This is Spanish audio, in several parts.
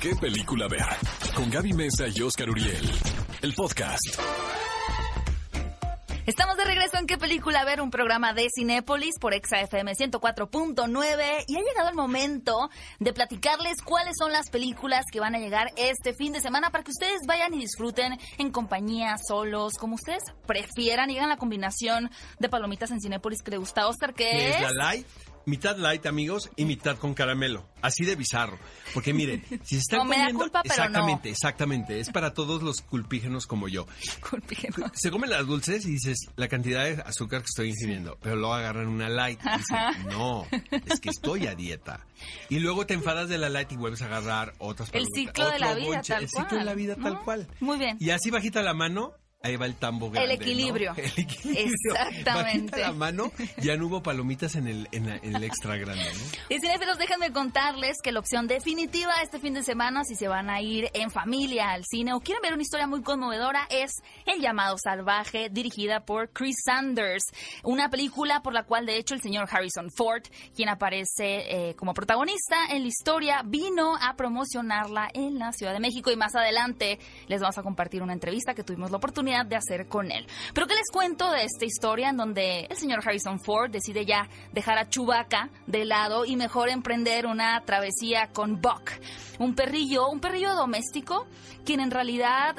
qué película ver. Con Gaby Mesa y Oscar Uriel. El podcast. Estamos de regreso en qué película ver, un programa de Cinépolis por ExaFM 104.9 y ha llegado el momento de platicarles cuáles son las películas que van a llegar este fin de semana para que ustedes vayan y disfruten en compañía, solos, como ustedes prefieran y hagan la combinación de palomitas en Cinépolis que le gusta Oscar, que que es... es la light, mitad light, amigos, y mitad con caramelo. Así de bizarro. Porque miren, si se están No me da comiendo... culpa, pero no. exactamente, exactamente. Es para todos los culpígenos como yo. Discúlpenos. Se comen las dulces y dices la cantidad de azúcar que estoy ingiriendo, pero luego agarran una light y dicen, no, es que estoy a dieta. Y luego te enfadas de la light y vuelves a agarrar otras El ciclo de la vida, bonche, tal El ciclo de la vida tal ¿no? cual. Muy bien. Y así bajita la mano, ahí va el tambo grande. ¿no? equilibrio. El equilibrio. Exactamente. Bajita la mano, ya no hubo palomitas en el, en la- en el extra grande, ¿no? Y cinéfilos, déjenme contarles que la opción definitiva este fin de semana, si se van a ir en familia al cine o quieren ver una historia muy conmovedora, es El llamado salvaje, dirigida por Chris Sanders. Una película por la cual, de hecho, el señor Harrison Ford, quien aparece eh, como protagonista en la historia, vino a promocionarla en la Ciudad de México y más adelante les vamos a compartir una entrevista que tuvimos la oportunidad de hacer con él. Pero ¿qué les cuento de esta historia en donde el señor Harrison Ford decide ya dejar a Chewbacca de lado y mejor emprender una travesía con Buck, un perrillo, un perrillo doméstico, quien en realidad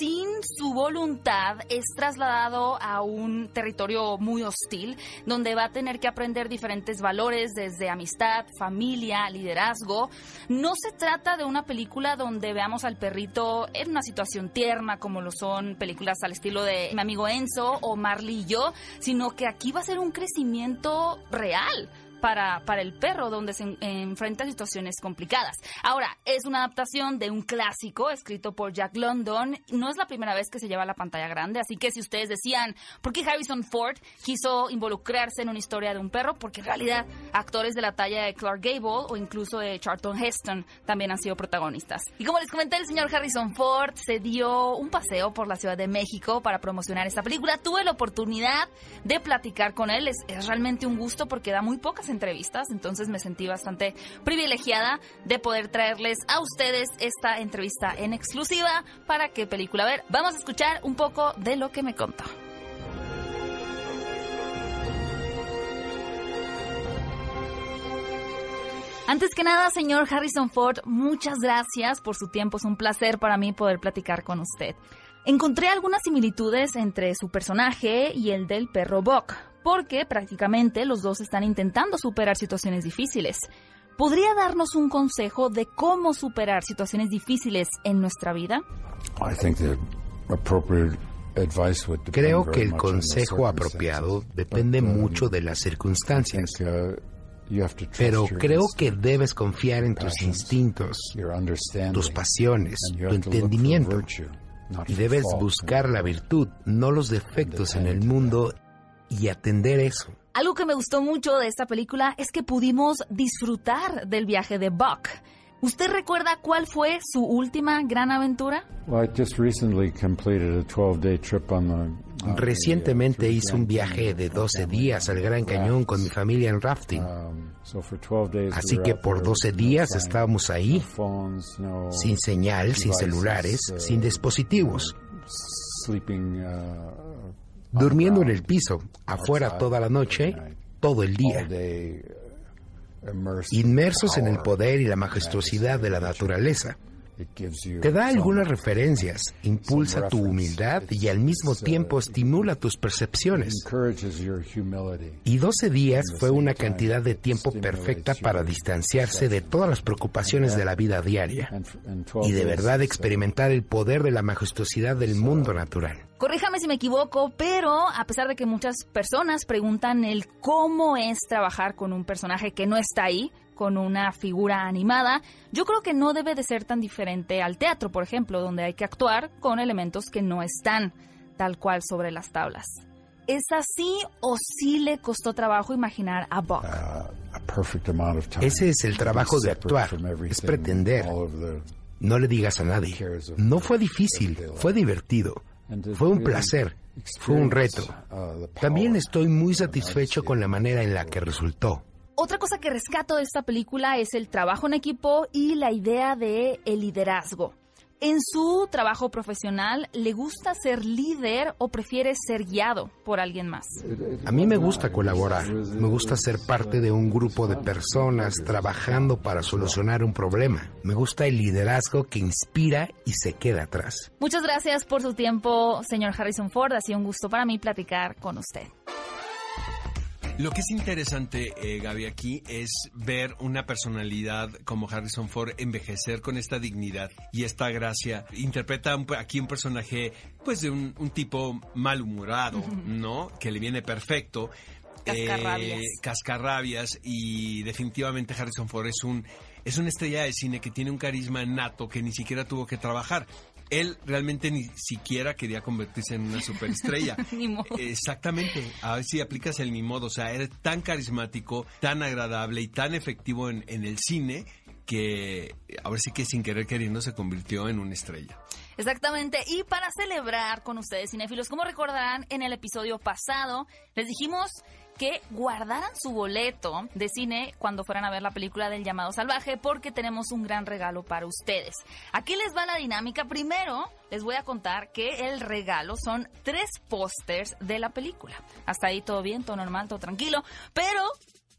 sin su voluntad es trasladado a un territorio muy hostil, donde va a tener que aprender diferentes valores desde amistad, familia, liderazgo. No se trata de una película donde veamos al perrito en una situación tierna, como lo son películas al estilo de mi amigo Enzo o Marley y yo, sino que aquí va a ser un crecimiento real para, para el perro, donde se en- enfrenta situaciones complicadas. Ahora, es una adaptación de un clásico escrito por Jack London. No es la primera vez que se lleva a la pantalla grande, así que si ustedes decían, ¿por qué Harrison Ford quiso involucrarse en una historia de un perro? Porque en realidad actores de la talla de Clark Gable o incluso de Charlton Heston también han sido protagonistas. Y como les comenté, el señor Harrison Ford se dio un paseo por la Ciudad de México para promocionar esta película. Tuve la oportunidad de platicar con él. Es realmente un gusto porque da muy pocas entrevistas, entonces me sentí bastante privilegiada de poder traerles a ustedes esta entrevista en exclusiva para qué película ver. Vamos a escuchar un poco de lo que me contó. Antes que nada, señor Harrison Ford, muchas gracias por su tiempo. Es un placer para mí poder platicar con usted. Encontré algunas similitudes entre su personaje y el del perro Buck, porque prácticamente los dos están intentando superar situaciones difíciles. ¿Podría darnos un consejo de cómo superar situaciones difíciles en nuestra vida? I think the appropriate advice would depend Creo que el consejo apropiado depende um, mucho de las I circunstancias, think, uh, pero creo que debes confiar en tus instintos, tus pasiones, tu entendimiento, y debes buscar la virtud, no los defectos en el mundo, y atender eso. Algo que me gustó mucho de esta película es que pudimos disfrutar del viaje de Buck. ¿Usted recuerda cuál fue su última gran aventura? Well, I just recently completed a 12-day trip on the- on the, uh, Recientemente hice un Grand viaje Canyon de with my 12 family días al Gran Cañón con mi familia en rafting. Um, so for 12 days Así que por there 12 with no días estábamos ahí, sin señal, sin devices, celulares, uh, sin dispositivos, uh, durmiendo en el piso, afuera toda la noche, todo el día. inmersos en el poder y la majestuosidad de la naturaleza. Te da algunas referencias, impulsa tu humildad y al mismo tiempo estimula tus percepciones. Y 12 días fue una cantidad de tiempo perfecta para distanciarse de todas las preocupaciones de la vida diaria And, f- and 12 y de verdad uh, experimentar el poder de la majestuosidad del mundo natural. Corríjame si me equivoco, pero a pesar de que muchas personas preguntan el cómo es trabajar con un personaje que no está ahí, con una figura animada, yo creo que no debe de ser tan diferente al teatro, por ejemplo, donde hay que actuar con elementos que no están tal cual sobre las tablas. ¿Es así o sí le costó trabajo imaginar a Buck? uh, a perfect amount of time. Ese es el trabajo de actuar, es pretender. No le digas a nadie. No fue difícil, fue divertido. Fue un placer, fue un reto. uh, También estoy muy satisfecho con la manera en la que resultó. Otra cosa que rescato de esta película es el trabajo en equipo y la idea de el liderazgo. En su trabajo profesional, ¿le gusta ser líder o prefiere ser guiado por alguien más? A mí me gusta colaborar, me gusta ser parte de un grupo de personas trabajando para solucionar un problema. Me gusta el liderazgo que inspira y se queda atrás. Muchas gracias por su tiempo, señor Harrison Ford. Ha sido un gusto para mí platicar con usted. Lo que es interesante, eh, Gaby, aquí es ver una personalidad como Harrison Ford envejecer con esta dignidad y esta gracia. Interpreta aquí un personaje, pues, de un, tipo malhumorado, ¿no? Que le viene perfecto. Cascarrabias. Eh, cascarrabias y definitivamente Harrison Ford es un es una estrella de cine que tiene un carisma nato que ni siquiera tuvo que trabajar él realmente ni siquiera quería convertirse en una superestrella. ni modo. Exactamente. A ver si aplicas el ni modo. O sea, eres tan carismático, tan agradable y tan efectivo en, en el cine que a ver si que sin querer queriendo se convirtió en una estrella. Exactamente, y para celebrar con ustedes cinéfilos, como recordarán en el episodio pasado, les dijimos que guardaran su boleto de cine cuando fueran a ver la película del llamado salvaje porque tenemos un gran regalo para ustedes. Aquí les va la dinámica. Primero, les voy a contar que el regalo son tres pósters de la película. Hasta ahí todo bien, todo normal, todo tranquilo, pero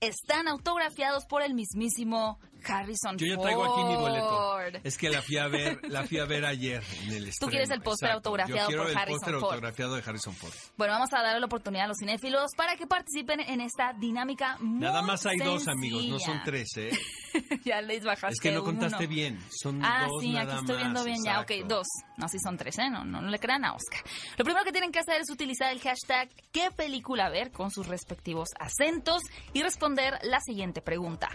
están autografiados por el mismísimo Harrison Yo ya traigo aquí mi boleto. Es que la fui a ver, la fui a ver ayer en el Tú quieres el póster autografiado Yo por el Harrison póster Ford. autografiado de Harrison Ford. Bueno, vamos a darle la oportunidad a los cinéfilos para que participen en esta dinámica muy Nada más hay dos amigos, no son tres, ¿eh? ya les bajaste Es que no contaste uno. bien, son Ah, dos sí, nada aquí estoy viendo más, bien ya. Ok, dos. No, sí son tres, ¿eh? No, no, no le crean a Oscar. Lo primero que tienen que hacer es utilizar el hashtag ¿Qué película ver? con sus respectivos acentos y responder la siguiente pregunta.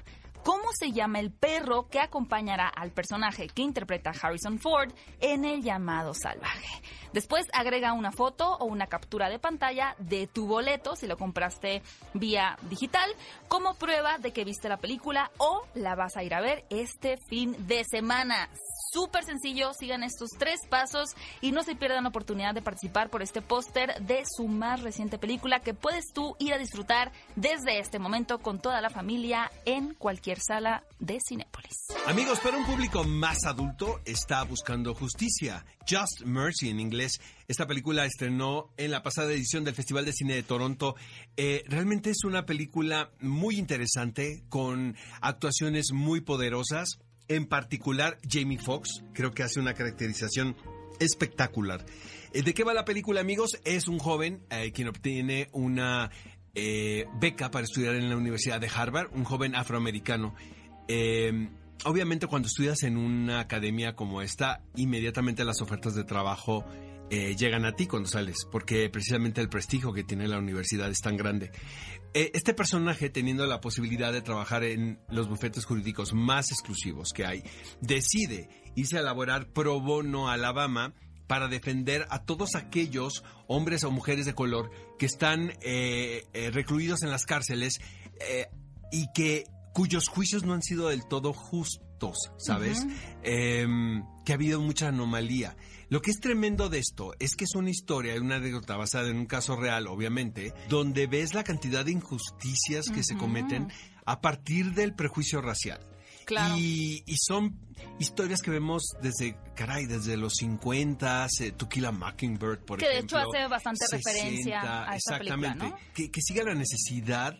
¿Cómo se llama el perro que acompañará al personaje que interpreta Harrison Ford en El llamado salvaje? Después agrega una foto o una captura de pantalla de tu boleto, si lo compraste vía digital, como prueba de que viste la película o la vas a ir a ver este fin de semana. Súper sencillo, sigan estos tres pasos y no se pierdan la oportunidad de participar por este póster de su más reciente película que puedes tú ir a disfrutar desde este momento con toda la familia en cualquier sala de Cinépolis. Amigos, para un público más adulto está buscando justicia. Just Mercy en inglés. Esta película estrenó en la pasada edición del Festival de Cine de Toronto. Eh, realmente es una película muy interesante con actuaciones muy poderosas. En particular, Jamie Foxx creo que hace una caracterización espectacular. Eh, ¿De qué va la película, amigos? Es un joven eh, quien obtiene una eh, beca para estudiar en la Universidad de Harvard, un joven afroamericano. Eh, obviamente cuando estudias en una academia como esta, inmediatamente las ofertas de trabajo eh, llegan a ti cuando sales, porque precisamente el prestigio que tiene la universidad es tan grande. Eh, este personaje, teniendo la posibilidad de trabajar en los bufetes jurídicos más exclusivos que hay, decide irse a laborar pro bono a Alabama para defender a todos aquellos hombres o mujeres de color que están eh, recluidos en las cárceles y que cuyos juicios no han sido del todo justos, ¿sabes? Em, que ha habido mucha anomalía. Lo que es tremendo de esto es que es una historia, una anécdota basada en un caso real, obviamente, donde ves la cantidad de injusticias que se cometen a partir del prejuicio racial. Claro. Y, y son historias que vemos desde, caray, desde los 50, eh, To Kill a Mockingbird, por Que de ejemplo. hecho hace bastante referencia a película, Exactamente. ¿no? Que, que siga la necesidad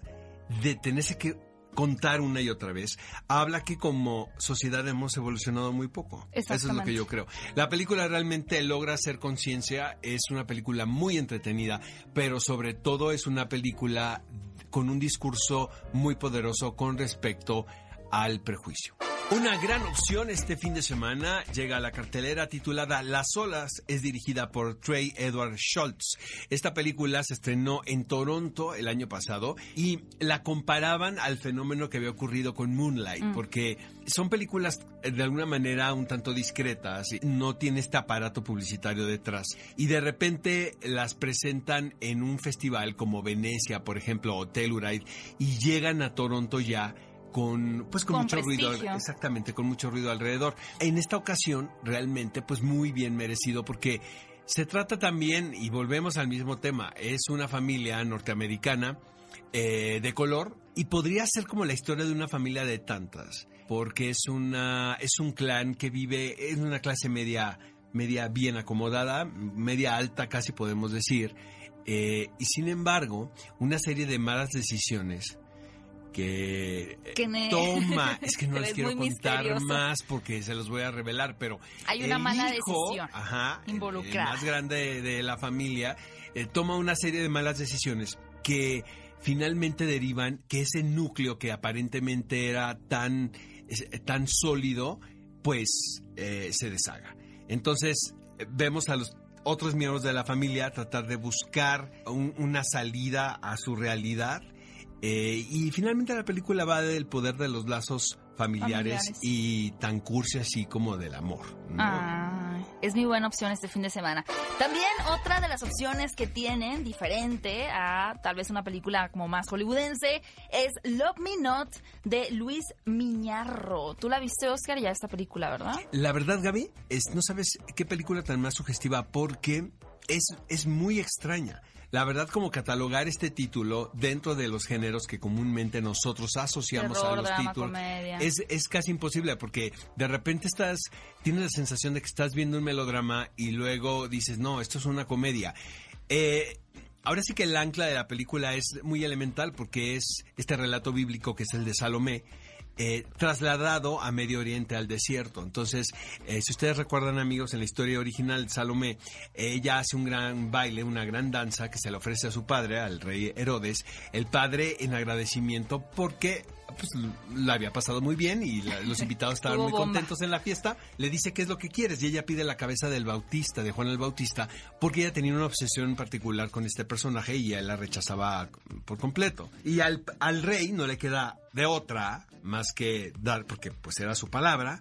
de tenerse que contar una y otra vez, habla que como sociedad hemos evolucionado muy poco. Eso es lo que yo creo. La película realmente logra hacer conciencia, es una película muy entretenida, pero sobre todo es una película con un discurso muy poderoso con respecto al prejuicio. Una gran opción este fin de semana llega a la cartelera titulada Las olas, es dirigida por Trey Edward Schultz. Esta película se estrenó en Toronto el año pasado y la comparaban al fenómeno que había ocurrido con Moonlight, porque son películas eh, de alguna manera un tanto discretas, no tiene este aparato publicitario detrás y de repente las presentan en un festival como Venecia, por ejemplo, o Telluride y llegan a Toronto ya con pues con, Con mucho ruido prestigio. exactamente con mucho ruido alrededor en esta ocasión realmente pues muy bien merecido porque se trata también y volvemos al mismo tema es una familia norteamericana eh, de color y podría ser como la historia de una familia de tantas, porque es una es un clan que vive en una clase media media bien acomodada, media alta casi podemos decir, eh, y sin embargo una serie de malas decisiones que, ne- toma, es que no les quiero contar misterioso. más porque se los voy a revelar, pero Hay una el mala hijo, decisión ajá, el- involucrada. El más grande de, de la familia eh, toma una serie de malas decisiones que finalmente derivan que ese núcleo que aparentemente era tan, tan sólido, pues eh, se deshaga. Entonces eh, vemos a los otros miembros de la familia tratar de buscar un- una salida a su realidad. Eh, y finalmente la película va del poder de los lazos familiares, Familiares. y tan cursi así como del amor. ¿no? Ah, es mi buena opción este fin de semana. También otra de las opciones que tienen, diferente a tal vez una película como más hollywoodense, es Love Me Not de Luis Miñarro. ¿Tú la viste, Oscar, ya esta película, verdad? La verdad, Gaby, es, no sabes qué película tan más sugestiva porque es, es muy extraña. La verdad, como catalogar este título dentro de los géneros que comúnmente nosotros asociamos a los drama, títulos es, es casi imposible porque de repente estás, tienes la sensación de que estás viendo un melodrama y luego dices, no, esto es una comedia. Eh, ahora sí que el ancla de la película es muy elemental porque es este relato bíblico que es el de Salomé. Eh, trasladado a Medio Oriente al desierto. Entonces, eh, si ustedes recuerdan, amigos, en la historia original de Salomé, ella hace un gran baile, una gran danza que se le ofrece a su padre, al rey Herodes. El padre, en agradecimiento, porque pues, la había pasado muy bien y la- los invitados estaban muy bomba. contentos en la fiesta, le dice qué es lo que quieres y ella pide la cabeza del Bautista, de Juan el Bautista, porque ella tenía una obsesión particular con este personaje y él la rechazaba por completo. Y al, al rey no le queda de otra más que dar, porque pues era su palabra.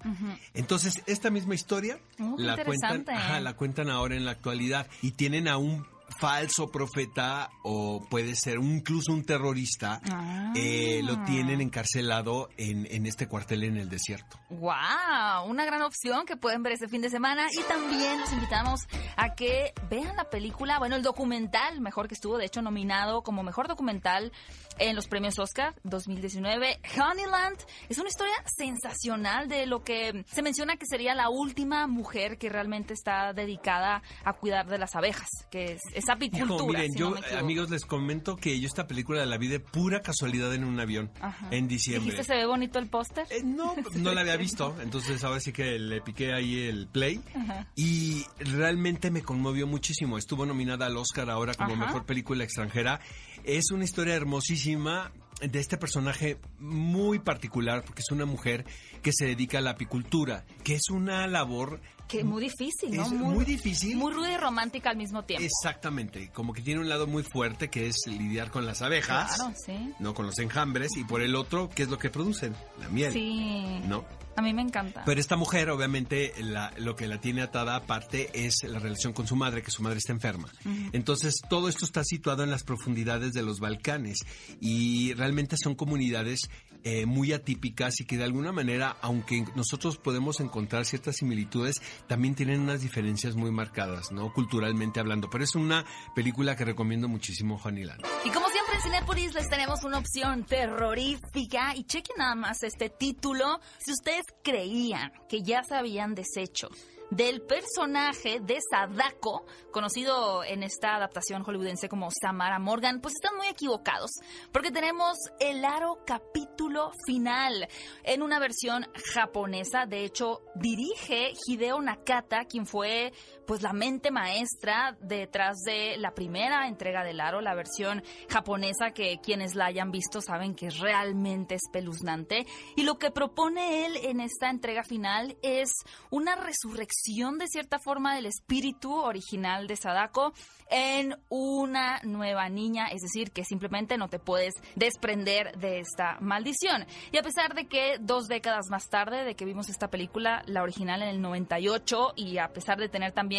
Entonces, esta misma historia Oh, la cuentan, ajá, la cuentan ahora en la actualidad y tienen a un falso profeta o puede ser un- incluso un terrorista, Ah. eh, lo tienen encarcelado en, en este cuartel en el desierto. ¡Wow! Una gran opción que pueden ver este fin de semana. Y también los invitamos a que vean la película, bueno, el documental, mejor que estuvo, de hecho, nominado como mejor documental en los premios Oscar 2019. Honeyland es una historia sensacional de lo que se menciona que sería la última mujer que realmente está dedicada a cuidar de las abejas, que es, es apicultura. Hijo, miren, si yo, no amigos, les comento que yo esta película la vi de pura casualidad en un avión Ajá. en diciembre. ¿Dijiste se ve bonito el póster? Eh, no, no la había visto, entonces ahora sí que le piqué ahí el play Ajá. y realmente me conmovió muchísimo. Estuvo nominada al Oscar ahora como Ajá. mejor película extranjera. Es una historia hermosísima de este personaje muy particular porque es una mujer que se dedica a la apicultura, que es una labor Que muy difícil, ¿no? Es muy difícil. Muy ruda y romántica al mismo tiempo. exactamente, como que tiene un lado muy fuerte que es lidiar con las abejas, Claro, sí. no con los enjambres y por el otro, ¿qué es lo que producen? La miel. Sí. ¿No? A mí me encanta. Pero esta mujer, obviamente, la- lo que la tiene atada aparte es la relación con su madre, que su madre está enferma. Entonces, todo esto está situado en las profundidades de los Balcanes y realmente son comunidades eh, muy atípicas y que de alguna manera, aunque nosotros podemos encontrar ciertas similitudes, también tienen unas diferencias muy marcadas, ¿no? Culturalmente hablando. Pero es una película que recomiendo muchísimo, Honeyland. Y como siempre en Cinepolis les tenemos una opción terrorífica y chequen nada más este título. Si ustedes creían que ya se habían deshecho del personaje de Sadako, conocido en esta adaptación hollywoodense como Samara Morgan, pues están muy equivocados, porque tenemos el aro capítulo final en una versión japonesa. De hecho, dirige Hideo Nakata, quien fue pues la mente maestra detrás de la primera entrega del aro, la versión japonesa que quienes la hayan visto saben que es realmente espeluznante. Y lo que propone él en esta entrega final es una resurrección de cierta forma del espíritu original de Sadako en una nueva niña, es decir, que simplemente no te puedes desprender de esta maldición. Y a pesar de que dos décadas más tarde de que vimos esta película, la original en el 98, y a pesar de tener también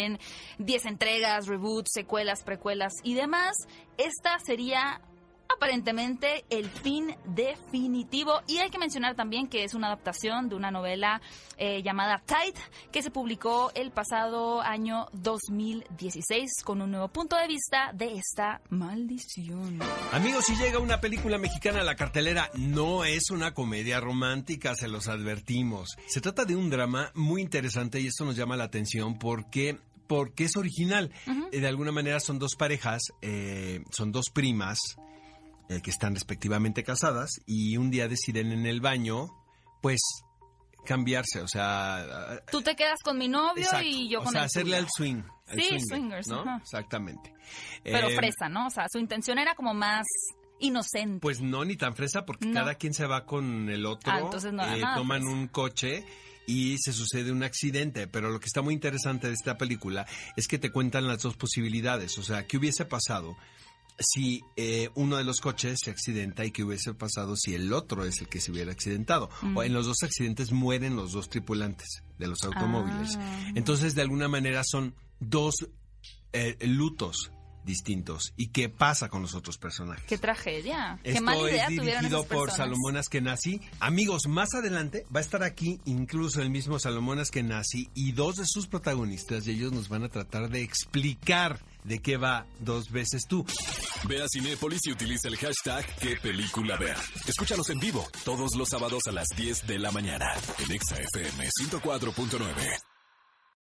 10 entregas, reboots, secuelas, precuelas y demás, esta sería aparentemente el fin definitivo. Y hay que mencionar también que es una adaptación de una novela eh, llamada Tide, que se publicó el pasado año 2016 con un nuevo punto de vista de esta maldición. Amigos, si llega una película mexicana a la cartelera, no es una comedia romántica, se los advertimos. Se trata de un drama muy interesante y esto nos llama la atención porque porque es original. Eh, de alguna manera son dos parejas, eh, son dos primas eh, que están respectivamente casadas y un día deciden en el baño, pues cambiarse, o sea... Tú te quedas con mi novio exacto, y yo o con sea, el hacerle al swing. al Sí, swinger, swingers, ¿no? Exactamente. Pero Eh, fresa, ¿no? O sea, su intención era como más inocente. Pues no, ni tan fresa, porque No. cada quien se va con el otro. Ah, entonces no eh, nada toman un coche y se sucede un accidente. Pero lo que está muy interesante de esta película es que te cuentan las dos posibilidades. O sea, ¿qué hubiese pasado si eh, uno de los coches se accidenta y qué hubiese pasado si el otro es el que se hubiera accidentado? Mm. O en los dos accidentes mueren los dos tripulantes de los automóviles. Ah. Entonces, de alguna manera son dos eh, lutos distintos. ¿Y qué pasa con los otros personajes? Qué tragedia. Qué Esto mala idea es tuvieron dirigido esas por. Salomón Askenazi. Amigos, más adelante va a estar aquí incluso el mismo Salomón Askenazi y dos de sus protagonistas y ellos nos van a tratar de explicar de qué va dos veces tú. Ve a Cinépolis y utiliza el hashtag qué película ver. Escúchanos en vivo todos los sábados a las 10 de la mañana en Exa FM 104.9.